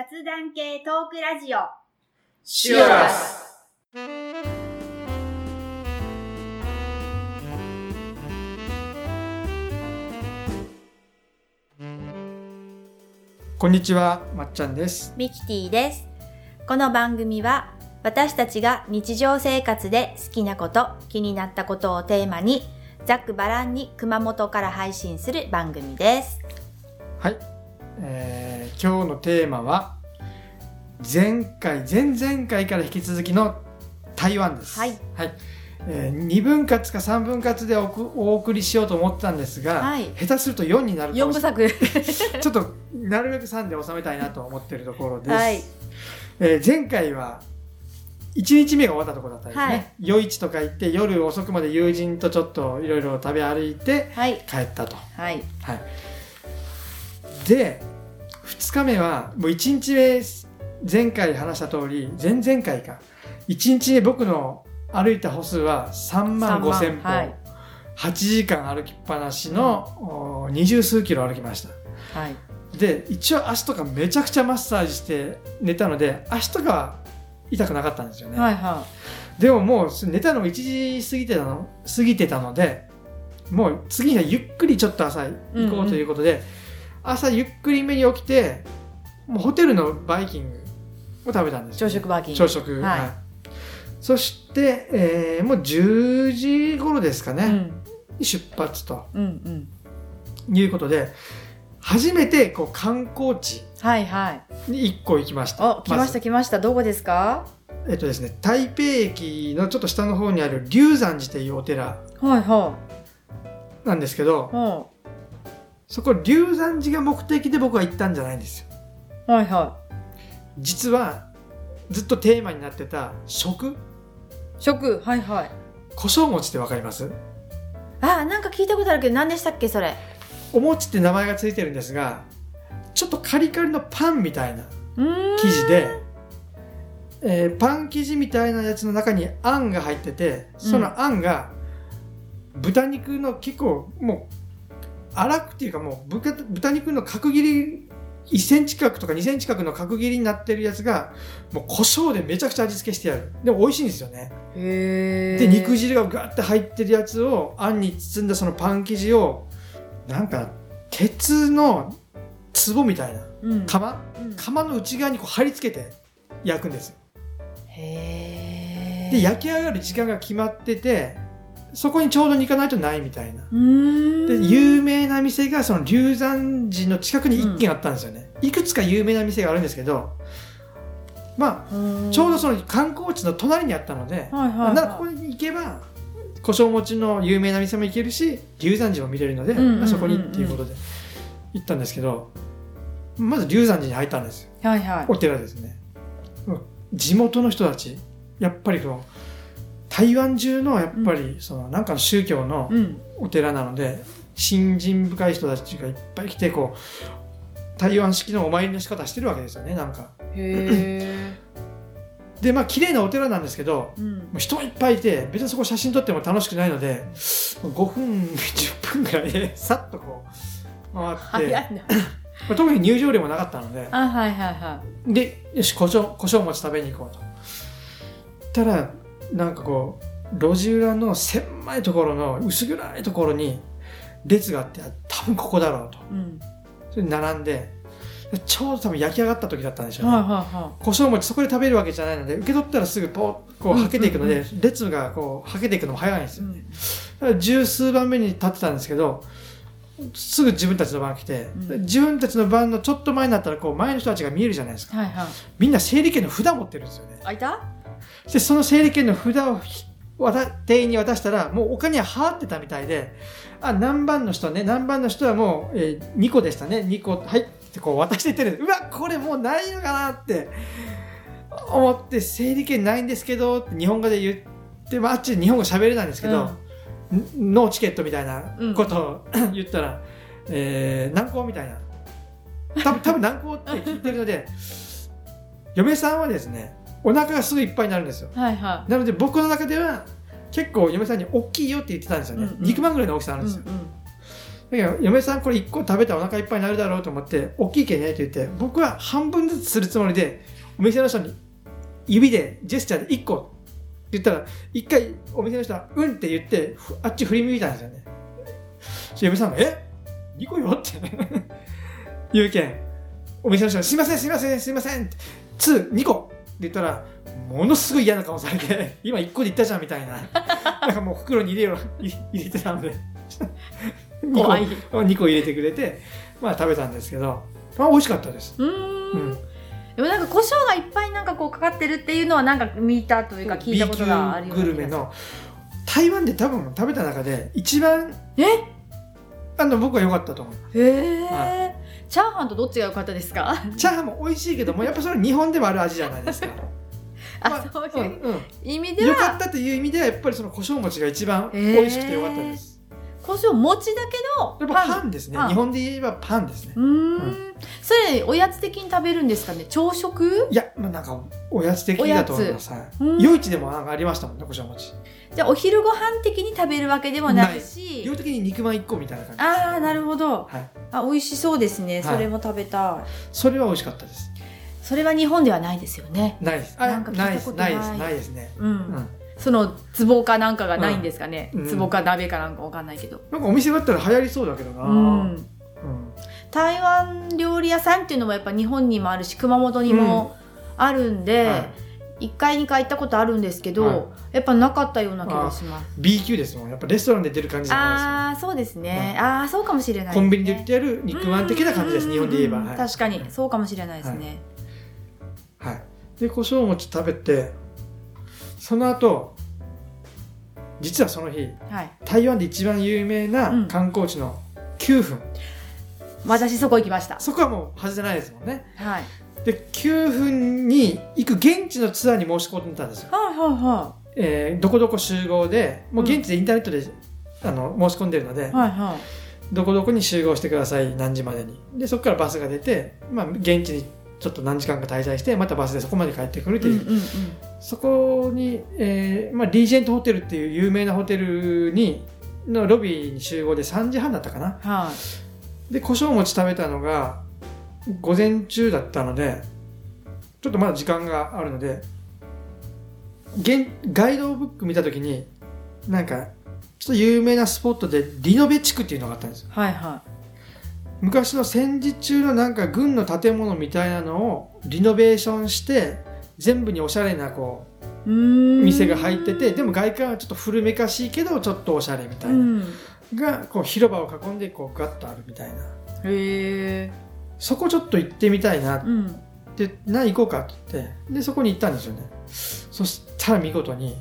雑談系トークラジオ。シュアス。こんにちは、まっちゃんです。ミキティです。この番組は私たちが日常生活で好きなこと気になったことをテーマにざっくばらんに熊本から配信する番組です。はい、えー今日のテーマは前回前々回から引き続きの台湾です。はいえ2分割か3分割でおくお送りしようと思ったんですが、はい下手すると4になるか4もし部れない。作 ちょっとなるべく3で収めたいなと思っているところです。はいえー前回は1日目が終わったところだったんですね。はい夜市とか行って夜遅くまで友人とちょっといろいろ食べ歩いてはい帰ったと。はいはい、で2日目はもう1日目前回話した通り前々回か。1日目僕の歩いた歩数は3万5千歩、はい。8時間歩きっぱなしの、お二十数キロ歩きました。はい。で一応足とかめちゃくちゃマッサージして寝たので足とかは痛くなかったんですよね、はいはでももう寝たのも1時過ぎてたの過ぎてたのでもう次はゆっくりちょっと朝行こうということで、朝ゆっくりめに起きてもうホテルのバイキングを食べたんですよ朝食バーキング。朝食。はい。そして、えーもう10時頃ですかね、うん。出発と。うんうん。いうことで初めてこう観光地はいはい。に1個行きました。お来ました来ました。どこですか？ずえっとですね台北駅のちょっと下の方にある龍山寺というお寺はいはなんですけどいはそこ龍山寺が目的で僕は行ったんじゃないんですよ。いはい。は実はずっとテーマになってた食？い食はいはい。胡椒餅ってわかります？あなんか聞いたことあるけど何でしたっけそれ？お餅って名前がついてるんですがちょっとカリカリのパンみたいな生地で、えーパン生地みたいなやつの中にあんが入っててそのあんが豚肉の結構もう粗くっていうかもう豚豚肉の角切り1センチ角とか2センチ角の角切りになってるやつがもう胡椒でめちゃくちゃ味付けしてある。でも美味しいんですよね。で肉汁がガーって入ってるやつをあんに包んだそのパン生地をなんか鉄の壺みたいなうん。釜？うん。釜の内側にこう貼り付けて焼くんですよ。へえで焼き上がる時間が決まっててそこにちょうどに行かないとないみたいな。で有名な店がその龍山寺の近くに1軒あったんですよね、いくつか有名な店があるんですけどまあちょうどその観光地の隣にあったので、はいはいはい。ならここに行けば胡椒餅の有名な店も行けるし龍山寺も見れるので、うんうんうんうん。まあそこにっていうことで行ったんですけどまず龍山寺に入ったんですよ。はいはい。お寺ですね。うん地元の人たちやっぱりこの台湾中のやっぱりそのなんかの宗教のうん。お寺なので信心深い人たちがいっぱい来てこう台湾式のお参りの仕方してるわけですよねなんか。へでまあ綺麗なお寺なんですけどえうん。もう人がいっぱいいて別にそこ写真撮っても楽しくないので5分10分ぐらいで さっとこう回って、早いな。まあ特に入場料もなかったので。あはいはいはでよし胡椒胡椒餅食べに行こうと。たらなんかこう路地裏の狭いところの薄暗いところに列があってあ多分ここだろうと。いうん。それで並んででちょうど多分焼き上がった時だったんでしょうね、はいはいは胡椒餅そこで食べるわけじゃないので受け取ったらすぐポッこうはけていくので、列がこうはけていくのも早いんですよ、ん、だから十数番目に立ってたんですけどすぐ自分たちの番が来て、うん。自分たちの番のちょっと前になったらこう前の人たちが見えるじゃないですか。はいはい。みんな整理券の札持ってるんですよね。あいた？でその整理券の札を店員に渡したらもうお金は払ってたみたいであ何番の人ね何番の人はもう、えー2個でしたね。2個はいってこう渡していってる。うわこれもうないのかなって思って整理券ないんですけどって日本語で言って、まあ、あっちで日本語喋れないんですけど、ん。ノーチケットみたいなことを、言ったら、えー、難航みたいな。多分多分難航って聞いてるので嫁さんはですねお腹がすぐいっぱいになるんですよ。はいはなので僕の中では結構嫁さんに大きいよって言ってたんですよね、うんうん。肉まんぐらいの大きさあいるんですよ、だけど嫁さんこれ1個食べたらお腹いっぱいになるだろうと思って大きいけねって言って僕は半分ずつするつもりでお店の人に指でジェスチャーで1個って言ったら1回お店の人は「うん」って言ってふあっち振り向いたんですよね。嫁さんが「え？2個よ?」って。言うけんお店の人が「すいませんすいませんすいません」って「2、2個」言ったらものすごい嫌な顔されて 今1個で言ったじゃんみたいな。なんかもう袋に入れよ入入れてたので。怖い。2個2個入れてくれてまあ食べたんですけどまあ美味しかったです。うーん。うん。でもなんか胡椒がいっぱいなんかこうかかってるっていうのはなんか見たというか聞いたことがあるよ級うなグルメの台湾で多分食べた中で一番え？あの僕は良かったと思う。へえ、はチャーハンとどっちが良かったですか？チャーハンも美味しいけどもやっぱそれ日本でもある味じゃないですか。あ、まあそういう意味で良かはったという意味ではやっぱりその胡椒餅が一番美味しくて良かったです、胡椒餅だけどやっぱパン。ですね。パン日本で言えばパンですね。うーん。それおやつ的に食べるんですかね？朝食？いやまあなんかおやつ的だと思います。夜市でもなんかありましたもんね胡椒餅。じゃあお昼ご飯的に食べるわけでもないし。量的に肉まん1個みたいな感じああなるほど。はい。あ美味しそうですね。はい。それも食べたい、それは美味しかったです。それは日本ではないですよね。ないです。あないです。ないです。ないですね。うん、うんその壺かなんかがないんですかね、うん。壺か鍋かなんかわかんないけど、なんかお店があったら流行りそうだけどな、うん、うん。台湾料理屋さんっていうのもやっぱ日本にもあるし熊本にもあるんで、はい。1回2回行ったことあるんですけど、はい。やっぱなかったような気がします。B 級ですもん。やっぱレストランで出る感じじゃなああーそうですね、ああそうかもしれないですね。いですコンビニで売ってある肉まん的な感じですうん日本で言えば、うんはい。確かに。そうかもしれないですね、はい、で胡椒餅食べてその後実はその日はい。台湾で一番有名なうん。観光地の9分、私そこ行きました。そこはもう外せないですもんね。はい。で9分に行く現地のツアーに申し込んでたんですよ、はいはいはえーどこどこ集合でもう現地でインターネットで、あの申し込んでるので、いはい。はどこどこに集合してください何時までに。でそこからバスが出て、まあ、現地にちょっと何時間か滞在してまたバスでそこまで帰ってくるとい、いう。う、んうんうん、そこに、えーまあ、リージェントホテルっていう有名なホテルにのロビーに集合で3時半だったかな。はい。で胡椒餅食べたのが午前中だったのでちょっとまだ時間があるので現ガイドブック見た時になんかちょっと有名なスポットでリノベ地区っていうのがあったんですよ。はいは昔の戦時中のなんか軍の建物みたいなのをリノベーションして全部におしゃれなこいう店が入っててでも外観はちょっと古めかしいけどちょっとおしゃれみたいうな、ん。がこう広場を囲んでこうガッとあるみたいな。へえ。そこちょっと行ってみたいなっうん。てな行こうかって言ってでそこに行ったんですよね。そしたら見事に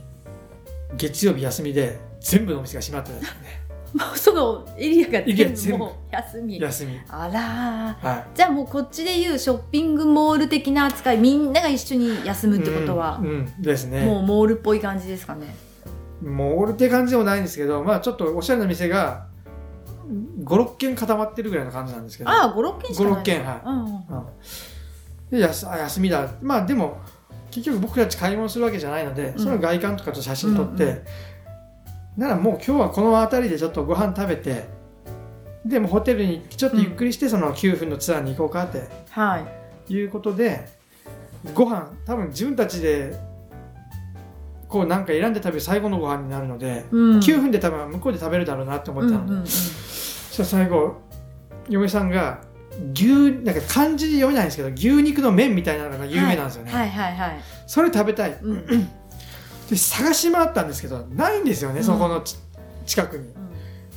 月曜日休みで全部のお店が閉まってたんですよねもうそのエリアが全部もう休み。休み。あらー。はい。じゃあもうこっちでいうショッピングモール的な扱いみんなが一緒に休むってことは。うん、うんですね。もうモールっぽい感じですかね。モールって感じでもないんですけど、まあちょっとおしゃれな店が5、6軒固まってるぐらいの感じなんですけど。ああ56軒しかない。5 6軒はい。うんうん。うん。でやすあ休みだ。まあでも、結局僕たち買い物するわけじゃないので、ん。その外観とかと写真撮って、うんうならもう今日はこの辺りでちょっとご飯食べて、でもホテルにちょっとゆっくりしてその9分のツアーに行こうかってはい。いうことで、ご飯、多分自分たちで、こうなんか選んで食べる最後のご飯になるので、うん。9分で多分向こうで食べるだろうなって思ってたので、うんうんうんそしたら最後嫁さんが牛なんか漢字で読めないんですけど牛肉の麺みたいなのが有名なんですよね、はい。はい。はい。それ食べたい、うんで探し回ったんですけどないんですよね、うん。そこのち近くに。うん。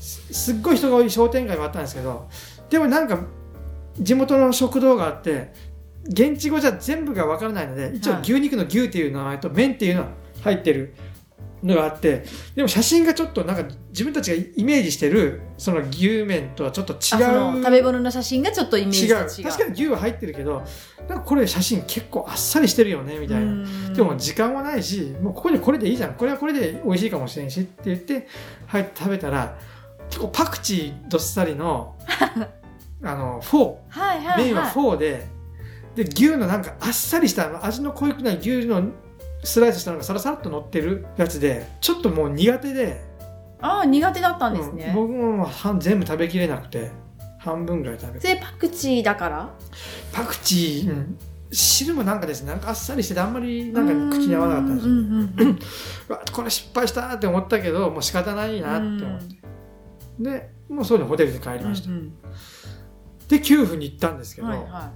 すすっごい人が多い商店街もあったんですけどでもなんか地元の食堂があって現地語じゃ全部がわからないので一応はい。牛肉の牛っていう名前と麺っていうのが入ってるのがあってでも写真がちょっとなんか自分たちがイメージしてるその牛麺とはちょっと違う食べ物の写真がちょっとイメージ違う。と違う。確かに牛は入ってるけどなんかこれ写真結構あっさりしてるよねみたいな、なでも時間はないしもうここでこれでいいじゃん。これはこれで美味しいかもしれんしって言って入って食べたら結構パクチーどっさりの あのフォはいはいはい。ー麺はフォーでで牛のなんかあっさりした味の濃くない牛のスライスしたのがサラサラっと乗ってるやつでちょっともう苦手で。ああ苦手だったんですうんね、僕も全部食べきれなくて半分ぐらい食べて。パクチーだから？パクチー、うん。汁もなんかですねなんかあっさりしててあんまりなんか口に合わなかったんですよ、うんうん これ失敗したって思ったけどもう仕方ないなって思って、でもうそういうのホテルで帰りました、うんうん。で9分に行ったんですけど、はいは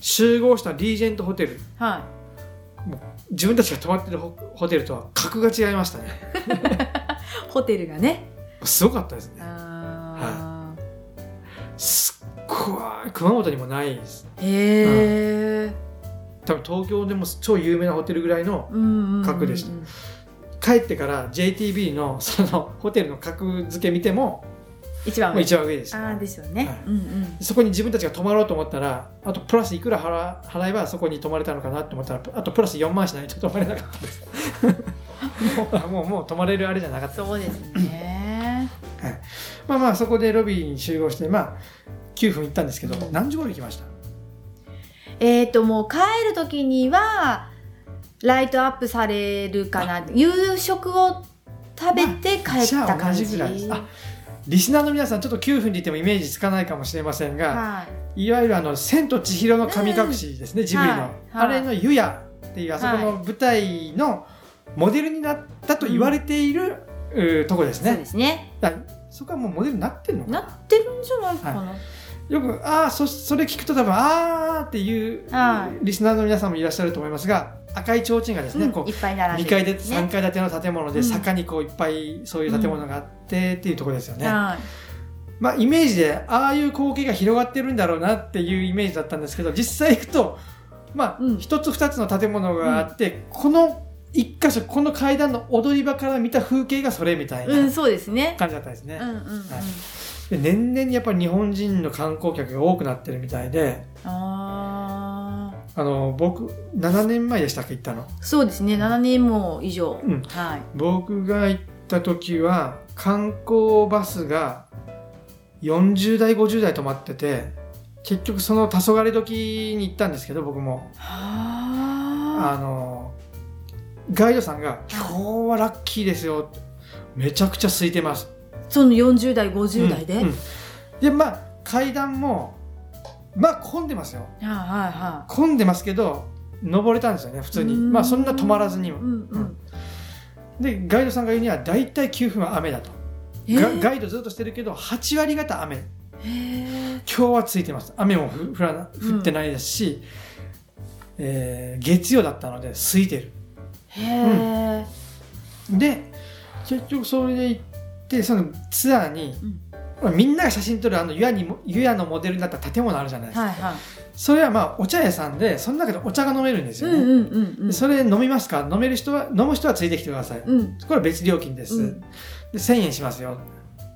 集合したリージェントホテル。い。は自分たちが泊まってるホホテルとは格が違いましたね。い ホテルがね。すごかったですね。あすっごい。熊本にもないです。ー。へえ多分東京でも超有名なホテルぐらいの格でした。帰ってから JTB のそのホテルの格付け見ても一番上一番上でしたああですよね、はい。うんうん。そこに自分たちが泊まろうと思ったらあとプラスいくら払払えばそこに泊まれたのかなと思ったらあとプラス4万しないと泊まれなかったです。もうもう泊まれるあれじゃなかった。そうですね。まあまあそこでロビーに集合してまあ9分行ったんですけど、うん。何時頃行きました？えっ、ともう帰る時にはライトアップされるかな。夕食を食べて帰った感じ、じぐらいです。あリスナーの皆さんちょっと9分で言ってもイメージつかないかもしれませんが、はい。い、わゆるあの「千と千尋の神隠し」ですね、ジブリの、はい。はいあれの「湯屋」っていうあそこの舞台のモデルになったと言われている、うーとこですそうねですね。だそこはもうモデルになってるのかな？ってるんじゃないかな、よくああそそれ聞くと多分あーっていうはリスナーの皆さんもいらっしゃると思いますが赤い提灯がですね、こううんいっぱい並ん2でる。階で3階建ての建物でうん。坂にこういっぱいそういう建物があってっていうところですよね、はいまあイメージでああいう光景が広がってるんだろうなっていうイメージだったんですけど実際行くとまあうん。一つ二つの建物があって、この一箇所この階段の踊り場から見た風景がそれみたいうんなそうですね。感じだったんですね、年々やっぱり日本人の観光客が多くなってるみたいでああの僕7年前でしたっけ行ったの？あそうですね。7年も以上、うん。はい。僕が行った時は観光バスが40代50代止まってて結局その黄昏時に行ったんですけど僕も。はあ。のガイドさんが「今日はラッキーですよ」めちゃくちゃ空いてます」その40代50代で、うんうん。でまあ階段もまあ混んでますよ。はいはい。は混んでますけど登れたんですよね普通に。まあそんな止まらずにも。いうんうん。でガイドさんが言うには大体9分は雨だと、えー。ガガイドずっとしてるけど8割方雨。へー。今日はついてます。雨もふ降らな降ってないですし、えー月曜だったので空いてる。へー。で結局それで行ってそのツアーに、みんなが写真撮るあの湯屋にも湯屋のモデルになった建物あるじゃないですか、はいはい。それはまあお茶屋さんでその中でお茶が飲めるんですよね、うんうんうんうん。でそれ飲みますか？飲める人は飲む人はついてきてください、うん。これは別料金です、うん。で1000円しますよ。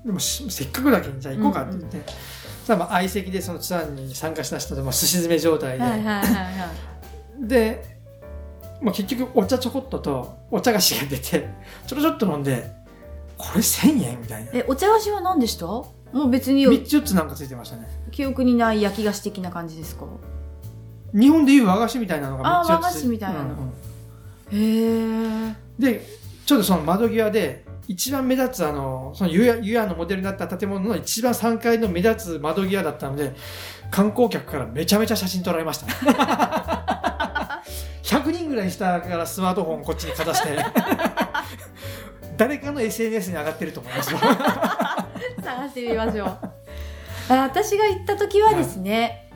でもしせっかくだけにじゃあ行こうかって言って、さあまあ相席でそのツアーに参加した人でもすし詰め状態で、はいはいはいはい。で、まあ、結局お茶ちょこっととお茶菓子が出てちょろちょっと飲んでこれ1000円？みたいな。えお茶菓子は何でした？もう別に3つ4つなんかついてましたね。記憶にない焼き菓子的な感じですか？日本でいう和菓子みたいなのが3つ4つ。あ和菓子みたいな。のうんうん。へえでちょっとその窓際で一番目立つあのその湯屋湯屋のモデルになった建物の一番3階の目立つ窓際だったので観光客からめちゃめちゃ写真撮られました、ね、100 人ぐらい下からスマートフォンこっちにかざして。誰かの SNS に上がってると思いますよ。探してみましょう。あ私が行った時はですね、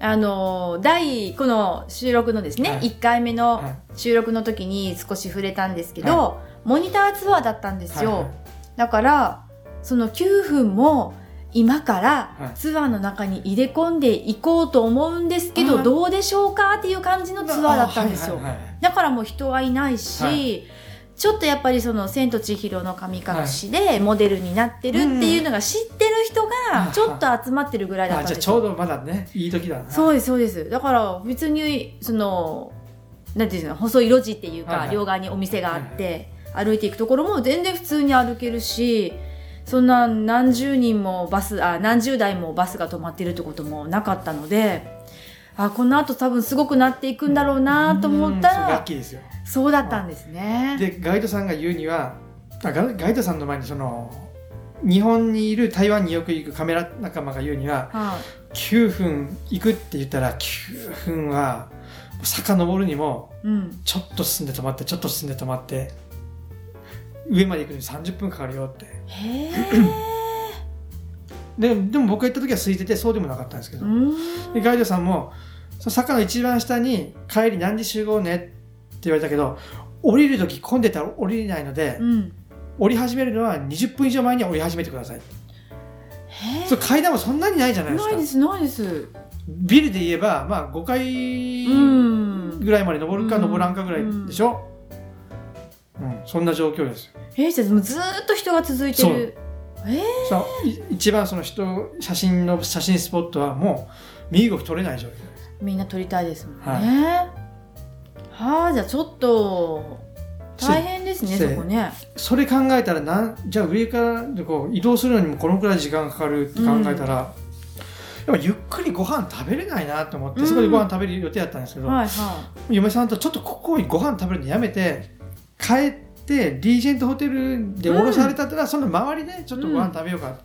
あの第この収録のですね、はい。1回目のはい。収録の時に少し触れたんですけど、はモニターツアーだったんですよ、はいはい。だからその9分も今からはい。ツアーの中に入れ込んでいこうと思うんですけど、あーどうでしょうか？っていう感じのツアーだったんですよ、はいはいはいだからもう人はいないし、はい。ちょっとやっぱりその「千と千尋の神隠し」でモデルになってるっていうのが知ってる人がちょっと集まってるぐらいだったあじゃあんですよ。ちょうどまだねいい時だな。そうですそうです。だから別にそのなんていうんですか細い路地っていうか、はいはい。両側にお店があって、歩いていくところも全然普通に歩けるしそんな何十人もバスあ何十台もバスが止まってるってこともなかったのであこの後多分すごくなっていくんだろうなと思ったうんそうラッらキーですよそうだったんですね。でガイドさんが言うにはあガガイドさんの前にその日本にいる台湾によく行くカメラ仲間が言うにはは9分行くって言ったら9分は遡るにも。ちょっと進んで止まってちょっと進んで止まって上まで行くのに30分かかるよってへえ。ででも僕が行った時は空いててそうでもなかったんですけど、うん。でガイドさんもその坂の一番下に帰り何時集合ねって言われたけど降りる時混んでたら降りれないので、うん。降り始めるのは20分以上前には降り始めてくださいへそれ階段もそんなにないじゃないですかないです、ないです。ビルで言えば、まあ、5階うん。ぐらいまで登るかうん登らんかぐらいでしょ、うん。そんな状況ですよ。えー、じゃあもうずーっと人が続いてる。えー、さあい一番その人写真の写真スポットはもう身動き取れない状況です。みんな撮りたいですもんね。はあ、じゃあちょっと大変ですね、せそこね。それ考えたらなんじゃあ上からでこう移動するのにもこのくらい時間かかるって考えたら、やっぱゆっくりご飯食べれないなと思って、うん。そこでご飯食べる予定だったんですけど、はいは嫁さんとちょっとここにご飯食べるのやめて帰ってリージェントホテルで降ろされたら、その周りでちょっとご飯食べようか、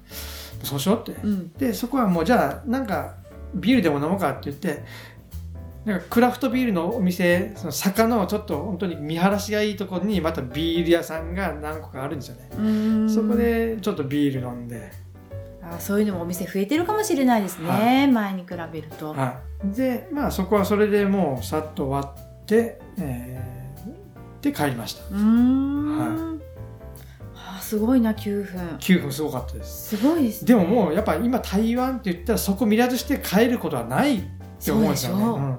そうしようって、い。うん。でそこはもうじゃあなんかビールでも飲もうかって言ってなんかクラフトビールのお店その坂のちょっと本当に見晴らしがいいところにまたビール屋さんが何個かあるんですよね、そこでちょっとビール飲んで、あそういうのもお店増えてるかもしれないですね、は前に比べると。はい、でまあそこはそれでもうさっと終わって、えーで帰りました。はあ、すごいな9分。9分すごかったです。すごいですね。でももうやっぱ今台湾って言ったらそこ見らずして帰ることはないって思うんですよね、そうん。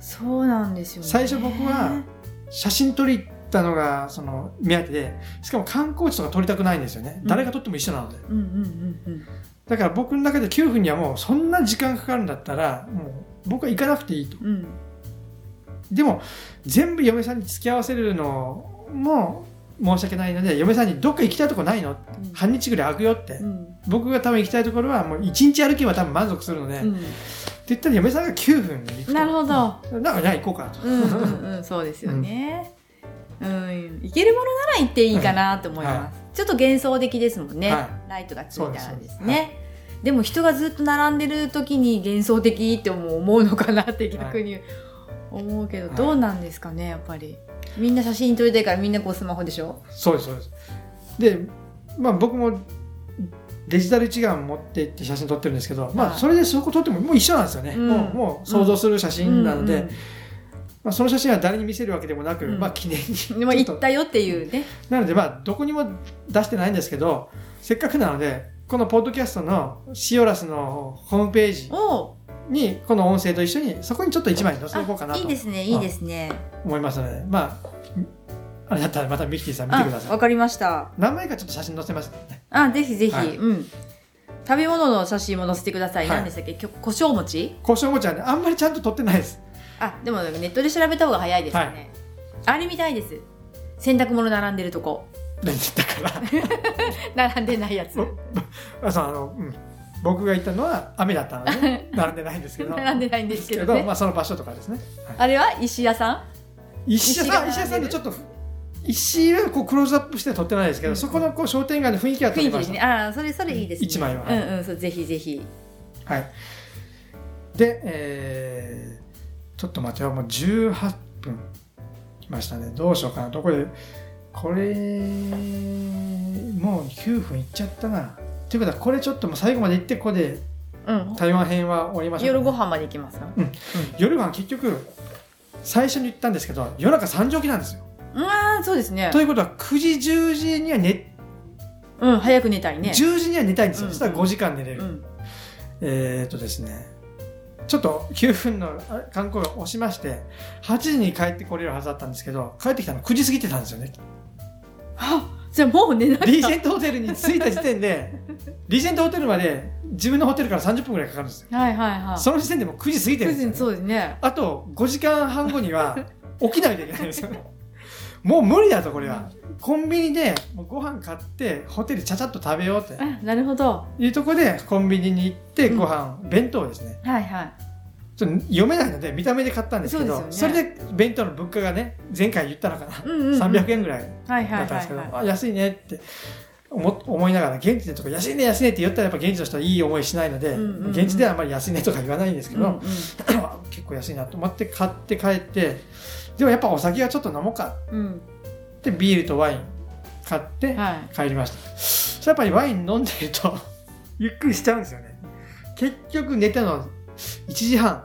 そうなんですよね。最初僕は写真撮りたのがその目当てでしかも観光地とか撮りたくないんですよね、うん。誰が撮っても一緒なので。うんうんうんうんだから僕の中で9分にはもうそんな時間かかるんだったらもう僕は行かなくていいと。うんでも全部嫁さんに付き合わせるのも申し訳ないので嫁さんにどっか行きたいとこないの？半日ぐらい空くよって、うん。僕が多分行きたいところはもう1日歩けば多分満足するので、ってうん言ったら嫁さんが9分で行くと。なるほど。だからじゃあ行こうかと、うんうんうん。そうですよね、うん。行けるものなら行っていいかなと思います、はちょっと幻想的ですもんね、はライトがついたらですね。でも人がずっと並んでる時に幻想的って思う思うのかなって逆に思うけど、はい。どうなんですかねやっぱり。みんな写真撮りたいからみんなこうスマホでしょ？そうですそうです。でまあ僕もデジタル一眼持って行って写真撮ってるんですけど、まはい。あそれでそこ撮ってももう一緒なんですよね、うん。もうもう想像する写真なので、うんうんまあ、その写真は誰に見せるわけでもなく、うん。まあ記念に でもちょっと。行ったよっていうね。なのでまあどこにも出してないんですけどせっかくなのでこのポッドキャストのシオラスのホームページおにこの音声と一緒にそこにちょっと一枚載せておこうかなあいいとですねいいですね。思いますので。まああれだったらまたミキティさん見てください。あわかりました。何枚かちょっと写真載せますね。あぜひぜひ、はい。うん。食べ物の写真も載せてください、はい。何でしたっけ？胡椒餅？胡椒餅はねあんまりちゃんと撮ってないです。あでもネットで調べた方が早いですよね、あれみたいです。洗濯物並んでるとこ。だから。並んでないやつ。あそうあの、うん、僕が行ったのは雨だったので、ね、並んでないんですけど。並んでないんですけどね。まあ、その場所とかですね、はい。あれは石屋さん？石屋さん？石屋さんでちょっと石はこうクローズアップしては撮ってないですけど、うんそこのこう商店街の雰囲気は撮りました、ね。ああそれそれいいですね。一枚は。うんうんそうぜひぜひ。はい。で、えーちょっと待ってよもう18分きましたね。どうしようかな。どこでこれもう9分いっちゃったなということはこれちょっともう最後まで行ってここでうん。台湾編は終わりましょう夜ご飯まで行きますか夜ご飯結局最初に言ったんですけど夜中3時起きなんですよ。ああそうですね。ということは9時10時には寝、うん早く寝たいね。10時には寝たいんですよ、うん。そしたら5時間寝れる、うん。えーっとですね。ちょっと9分のあ観光が押しまして8時に帰ってこれるはずだったんですけど帰ってきたの9時過ぎてたんですよね。あじゃあもう寝なきゃ。リージェントホテルに着いた時点で リージェントホテルまで自分のホテルから30分ぐらいかかるんですよ。はいはいはい。その時点でもう9時過ぎてるんですよ、ね、そうですね。あと5時間半後には起きないといけないんですよ。もう無理だとこれは。コンビニでご飯買ってホテルちゃちゃっと食べようって。あなるほど。いうところでコンビニに行ってうん。ご飯、弁当ですね。はいはいちょっと読めないので見た目で買ったんですけどそ,、それで弁当の物価がね前回言ったのかな、うんうんうん。300円ぐらいはいはいだったんですけど、はいはあ安いねって思思いながら現地でとか安いね安いねって言ったらやっぱ現地の人はいい思いしないので、うんうんうん。現地ではあんまり安いねとか言わないんですけど、いうんうん。結構安いなと思って買って帰ってでもやっぱお酒はちょっと飲もうかうんってビールとワイン買ってはい。帰りました、そしたらやっぱりワイン飲んでると ゆっくりしちゃうんですよね。結局寝たの1時半。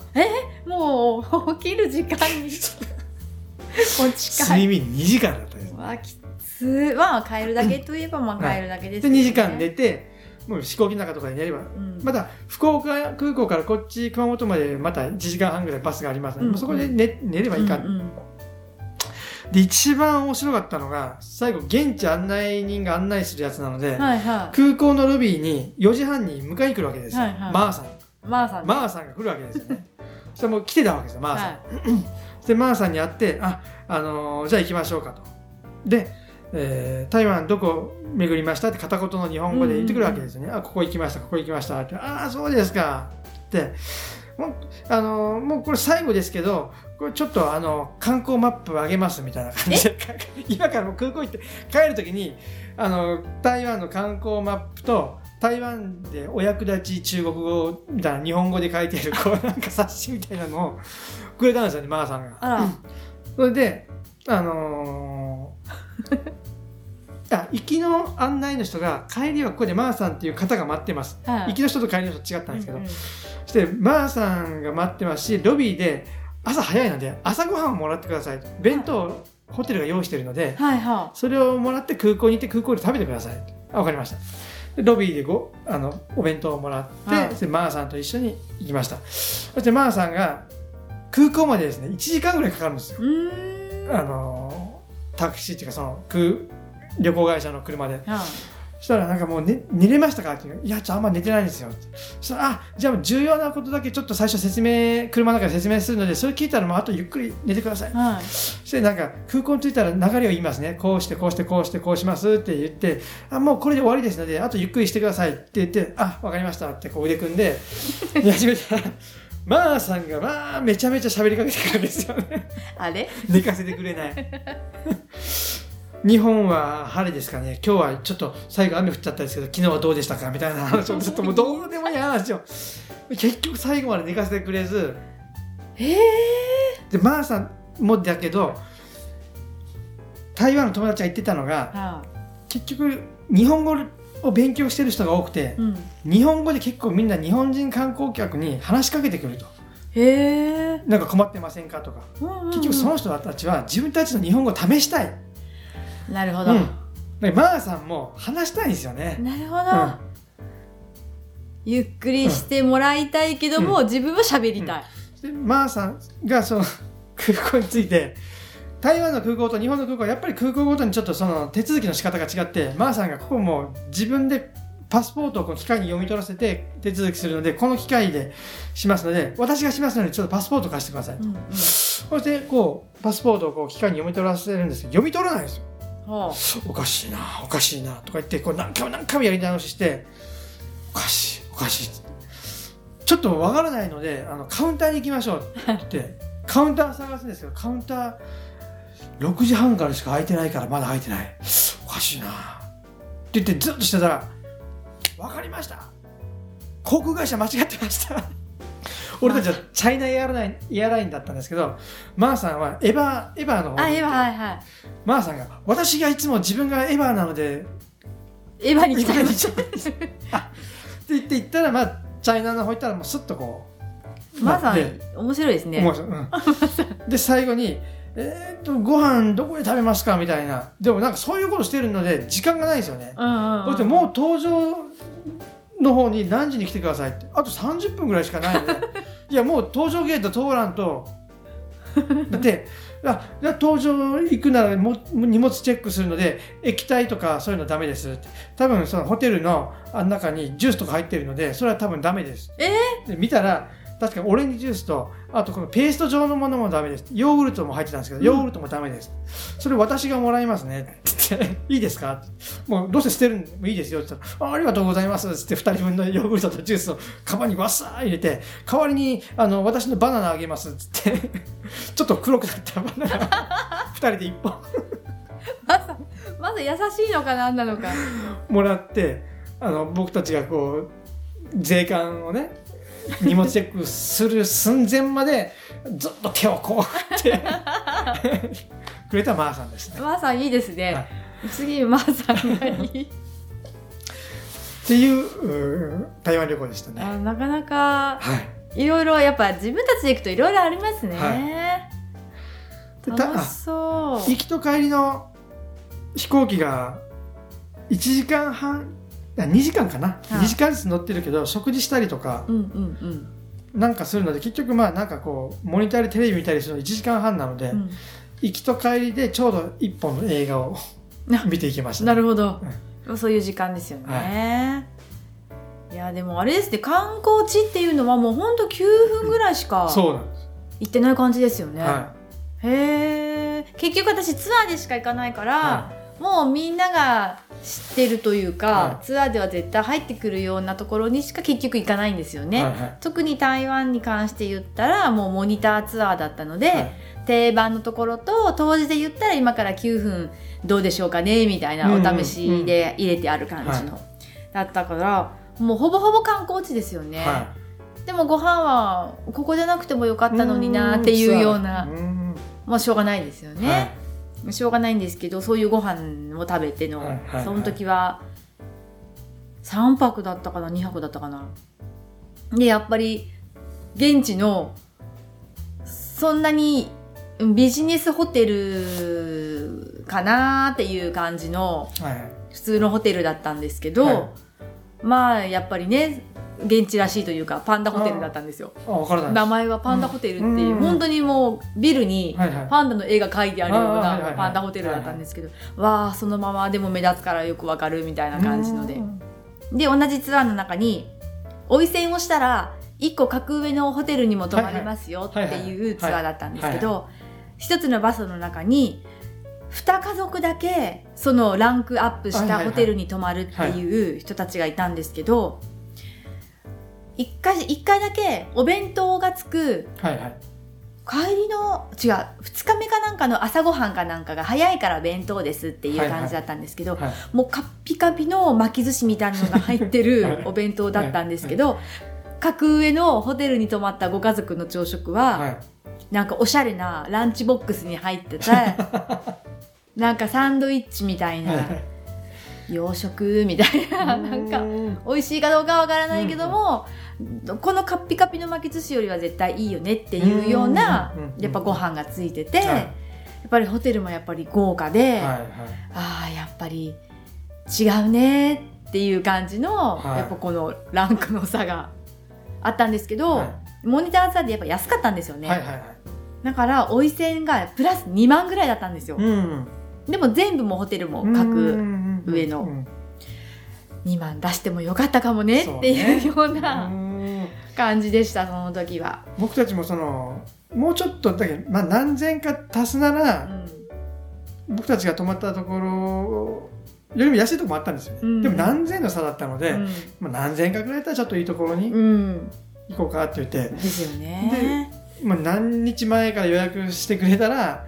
もう起きる時間に。お近い睡眠2時間だったんですわきつまあ帰るだけといえばまあ帰るだけですでよね。2時間寝てもう飛行機の中とかで寝れば。うん。まだ福岡空港からこっち熊本までまた1時間半ぐらいバスがありますので、うん。もうそこで寝寝ればいいか、うんうんで一番面白かったのが最後現地案内人が案内するやつなので、はいは空港のロビーに4時半に迎えに来るわけですよ、はいはい。マーさんいまあさんマーさんが来るわけですよね。そしたらもう来てたわけですよマーさん、は でマーさんに会ってあ、あのーじゃあ行きましょうかと。で、えー台湾どこ巡りましたって片言の日本語で言ってくるわけですよね、あここ行きましたここ行きましたって。ああそうですかって。もう,、あのーもうこれ最後ですけどこれちょっとあの観光マップあげますみたいな感じで。今からもう空港行って帰る時にあの台湾の観光マップと台湾でお役立ち中国語みたいな日本語で書いてるこうなんか冊子みたいなのをくれたんですよねマーさんが。あら。それであのー あ行きの案内の人が帰りはここでマーさんっていう方が待ってます。はい。行きの人と帰りの人違ったんですけど、うんうんそしてマーさんが待ってますしロビーで朝早いので朝ごはんをもらってください。弁当ホテルが用意してるのではいはそれをもらって空港に行って空港で食べてください。あわかりました。でロビーでごあのお弁当をもらって、はい。マーさんと一緒に行きました。そしてマーさんが空港までですね1時間ぐらいかかるんですよ。あのタクシーっていうかその空旅行会社の車で。はい。そしたらなんかもう、ね、寝れましたかっていういや、ちょ、あんま寝てないんですよ。そしたら、あ、じゃあ重要なことだけちょっと最初説明、車の中で説明するので、それ聞いたらもうあとゆっくり寝てください。はいそしてなんか空港に着いたら流れを言いますね。こうして、こうして、こうして、こうしますって言って、あ、もうこれで終わりですので、あとゆっくりしてくださいって言って、あ、わかりましたってこう腕組んで、やり始めたら、まあさんがまあめちゃめちゃ喋りかけてくるんですよね。あれ？寝かせてくれない。日本は晴れですかね。今日はちょっと最後雨降っちゃったんですけど昨日はどうでしたかみたいな 話をずっともうどうでもいい話を。結局最後まで寝かせてくれず。ええでまー、さんもだけど台湾の友達が言ってたのがは結局日本語を勉強してる人が多くていうん。日本語で結構みんな日本人観光客に話しかけてくると。へえなんか困ってませんかとか。結局その人たちは自分たちの日本語を試したいなるほど、うん。でマーさんも話したいんですよね。なるほど、ゆっくりしてもらいたいけども、自分は喋りたい、でマーさんがその 空港に着いて台湾の空港と日本の空港はやっぱり空港ごとにちょっとその手続きの仕方が違ってマーさんがここもう自分でパスポートをこの機械に読み取らせて手続きするのでこの機械でしますので私がしますのでちょっとパスポート貸してください、うんうん。そしてこうパスポートをこう機械に読み取らせるんですけど読み取らないんですよ。はおかしいなおかしいなとか言ってこう何回も何回もやり直ししておかしいおかしい。ちょっとわからないのであのカウンターに行きましょうって。言ってカウンター探すんですけどカウンター6時半からしか空いてないからまだ空いてない。おかしいな。って言ってずっとしてたらわかりました。航空会社間違ってました俺たちはチャイナエアラインエアラインだったんですけどマーさんはエヴァエヴァのあエヴァはいはい。マーさんが私がいつも自分がエヴァなのでエヴァに来たエヴァに来たあって言って行ったらまあチャイナの方行ったらもうスッとこうまさに面白いですね。思うん、で最後に「えーっとご飯どこで食べますか?」みたいな。でもなんかそういうことしてるので時間がないんですよね、うんうん、うん、そしてもう登場の方に何時に来てくださいって。あと30分ぐらいしかないのでいやもう搭乗ゲート通らんと。だってあじゃあ搭乗行くならも荷物チェックするので液体とかそういうのダメですって。多分そのホテルのあの中にジュースとか入ってるのでそれは多分ダメですえで見たら確かにオレンジジュースとあとこのペースト状のものもダメです。ヨーグルトも入ってたんですけどヨーグルトもダメです。それ私がもらいますね。ってって「いいですか?」って「もうどうせ捨てるんでもいいですよ」って言ったら「あありがとうございます」って2人分のヨーグルトとジュースをカバンにわっさー入れて代わりにあの私のバナナあげますっつって ちょっと黒くなったバナナ2人で1本。まずまず優しいのか何なのか。もらってあの僕たちがこう税関をね荷物チェックする寸前までずっと手をこうって。くれたマーさんですね。まーさんいいですね、はい。次まーさんがいい。っていう台湾旅行でしたね。あなかなかはい。いろいろやっぱ自分たちで行くといろいろありますね、でた楽しそう。行きと帰りの飛行機が1時間半あ2時間かな、はい2時間ずつ乗ってるけど食事したりとかうんうんなんかするので結局まあなんかこうモニターでテレビ見たりするの1時間半なので、うん、行きと帰りでちょうど1本の映画をな見ていきました、なるほど、そういう時間ですよね、、はい。やでもあれですね観光地っていうのはもうほんと9分ぐらいしか行ってない感じですよね、はへえ結局私ツアーでしか行かないから、はもうみんなが知ってるというか、はい。ツアーでは絶対入ってくるようなところにしか結局行かないんですよい、ね、はいはい。特に台湾に関して言ったらもうモニターツアーだったので、はい。定番のところと当時で言ったら今から9分どうでしょうかねみたいなお試しで入れてある感じの、だったからもうほぼほぼ観光地ですよね、はでもご飯はここじゃなくてもよかったのになっていうようなうん。まあしょうがないですよね、はいしょうがないんですけどそういうご飯を食べての、はいはいはい。その時は3泊だったかな2泊だったかな。でやっぱり現地のそんなにビジネスホテルかなっていう感じの普通のホテルだったんですけど、はい。まあやっぱりね現地らしいというかパンダホテルだったんですよ。名前はパンダホテルっていう、うん。本当にもうビルにパンダの絵が描いてあるようないパンダホテルだったんですけど、わあそのままでも目立つからよくわかるみたいな感じので。うん。で同じツアーの中に追い線をしたら1個格上のホテルにも泊まれますよっていうツアーだったんですけど一つのバスの中に2家族だけそのランクアップしたホテルに泊まるっていう人たちがいたんですけど一回一回だけお弁当がつくはいはい。帰りの違う2日目かなんかの朝ごはんかなんかが早いから弁当ですっていう感じだったんですけど、はいもうカッピカピの巻き寿司みたいなのが入ってはい。るお弁当だったんですけど、格上のホテルに泊まったご家族の朝食は、はい。なんかおしゃれなランチボックスに入ってた なんかサンドイッチみたいな、はい洋食みたいななんかうん美味しいかどうかわからないけども、このカッピカピの巻き寿司よりは絶対いいよねっていうようなうんうんうんうんやっぱご飯がついてて、はい。やっぱりホテルもやっぱり豪華で、はいはい。ああやっぱり違うねっていう感じの、はい。やっぱこのランクの差があったんですけど、はい。モニターツアーでやっぱ安かったんですよね、はいはいはい。だからおい線がプラス2万ぐらいだったんですよ、うん。でも全部もホテルも各上の。うん。2万出してもよかったかもねっていうよううなん。感じでしたその時は、僕たちもそのもうちょっとだけど、まあ、何千か足すなうら、ん。僕たちが泊まったところよりも安いところもあったんですよね、うん。でも何千の差だったので、うん。まあ、何千かぐらいだったらちょっといいところにうん。行こうかって言って、ですよね。まあ、何日前から予約してくれたら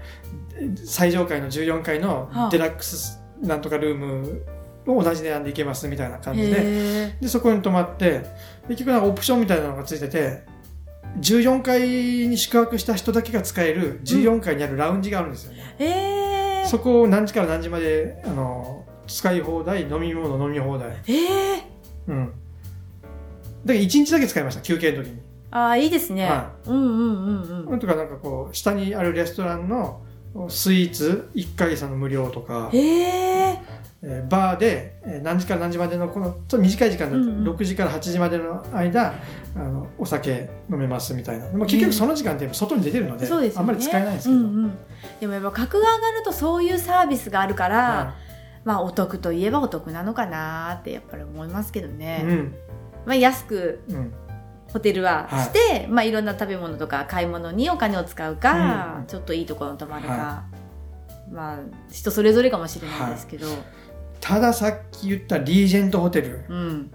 最上階の14階のはあ。デラックスなんとかルームを同じ値段で行けますみたいな感じで。へでそこに泊まって結局なんかオプションみたいなのがついてて14階に宿泊した人だけが使える14階にあるラウンジがあるんですよね、えへえそこを何時から何時まであの使い放題飲み物飲み放題。ええうん。だから1日だけ使いました休憩の時に。ああいいですね、はうんうんうんうん。なんとかなんかこう下にあるレストランのスイーツ1ヶ月の無料とか、へええーバーでえー何時から何時までのこのちょっと短い時間だと、うんうん。6時から8時までの間あのお酒飲めますみたいな。でも結局その時間って外に出てるので,、そうでね。あんまり使えないんですけど、うんうん、でもやっぱ格が上がるとそういうサービスがあるから、はまあお得といえばお得なのかなってやっぱり思いますけどいね、うん。まあ、安くうんホテルはして、いまあ、いろんな食べ物とか買い物にお金を使うか、うん。ちょっといいところに泊まるか、はまあ人それぞれかもしれないですけど、たださっき言ったリージェントホテル。うん。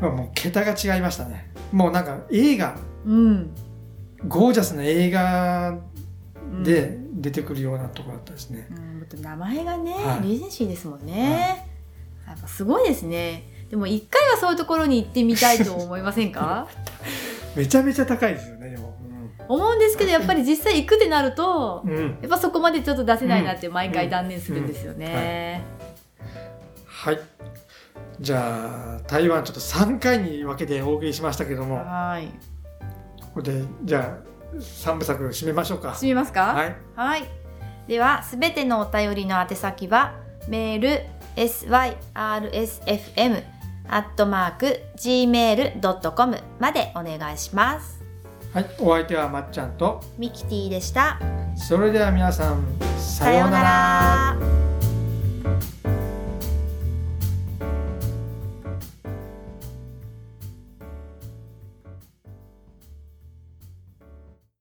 はもう桁が違いましたね。もうなんか映画。うん。ゴージャスな映画うん。で出てくるようなところだったですね、うん、名前がね、はい。リージェンシーですもんね、やっぱすごいですね。でも一回はそういうところに行ってみたいと思いませんか？めちゃめちゃ高いですよねでも、思うんですけどやっぱり実際行くってなるとうん。うんやっぱそこまでちょっと出せないなって毎回断念するんですよね、はい。じゃあ台湾ちょっと3回に分けてお送りしましたけども。はい。これでじゃあ3部作締めましょうか。閉めますか？はい。はい。では、すべてのお便りの宛先は、メール、syrsfm、アットマーク、gmail.com までお願いします。はい、お相手はまっちゃんとミキティでした。それでは皆さんささようなら。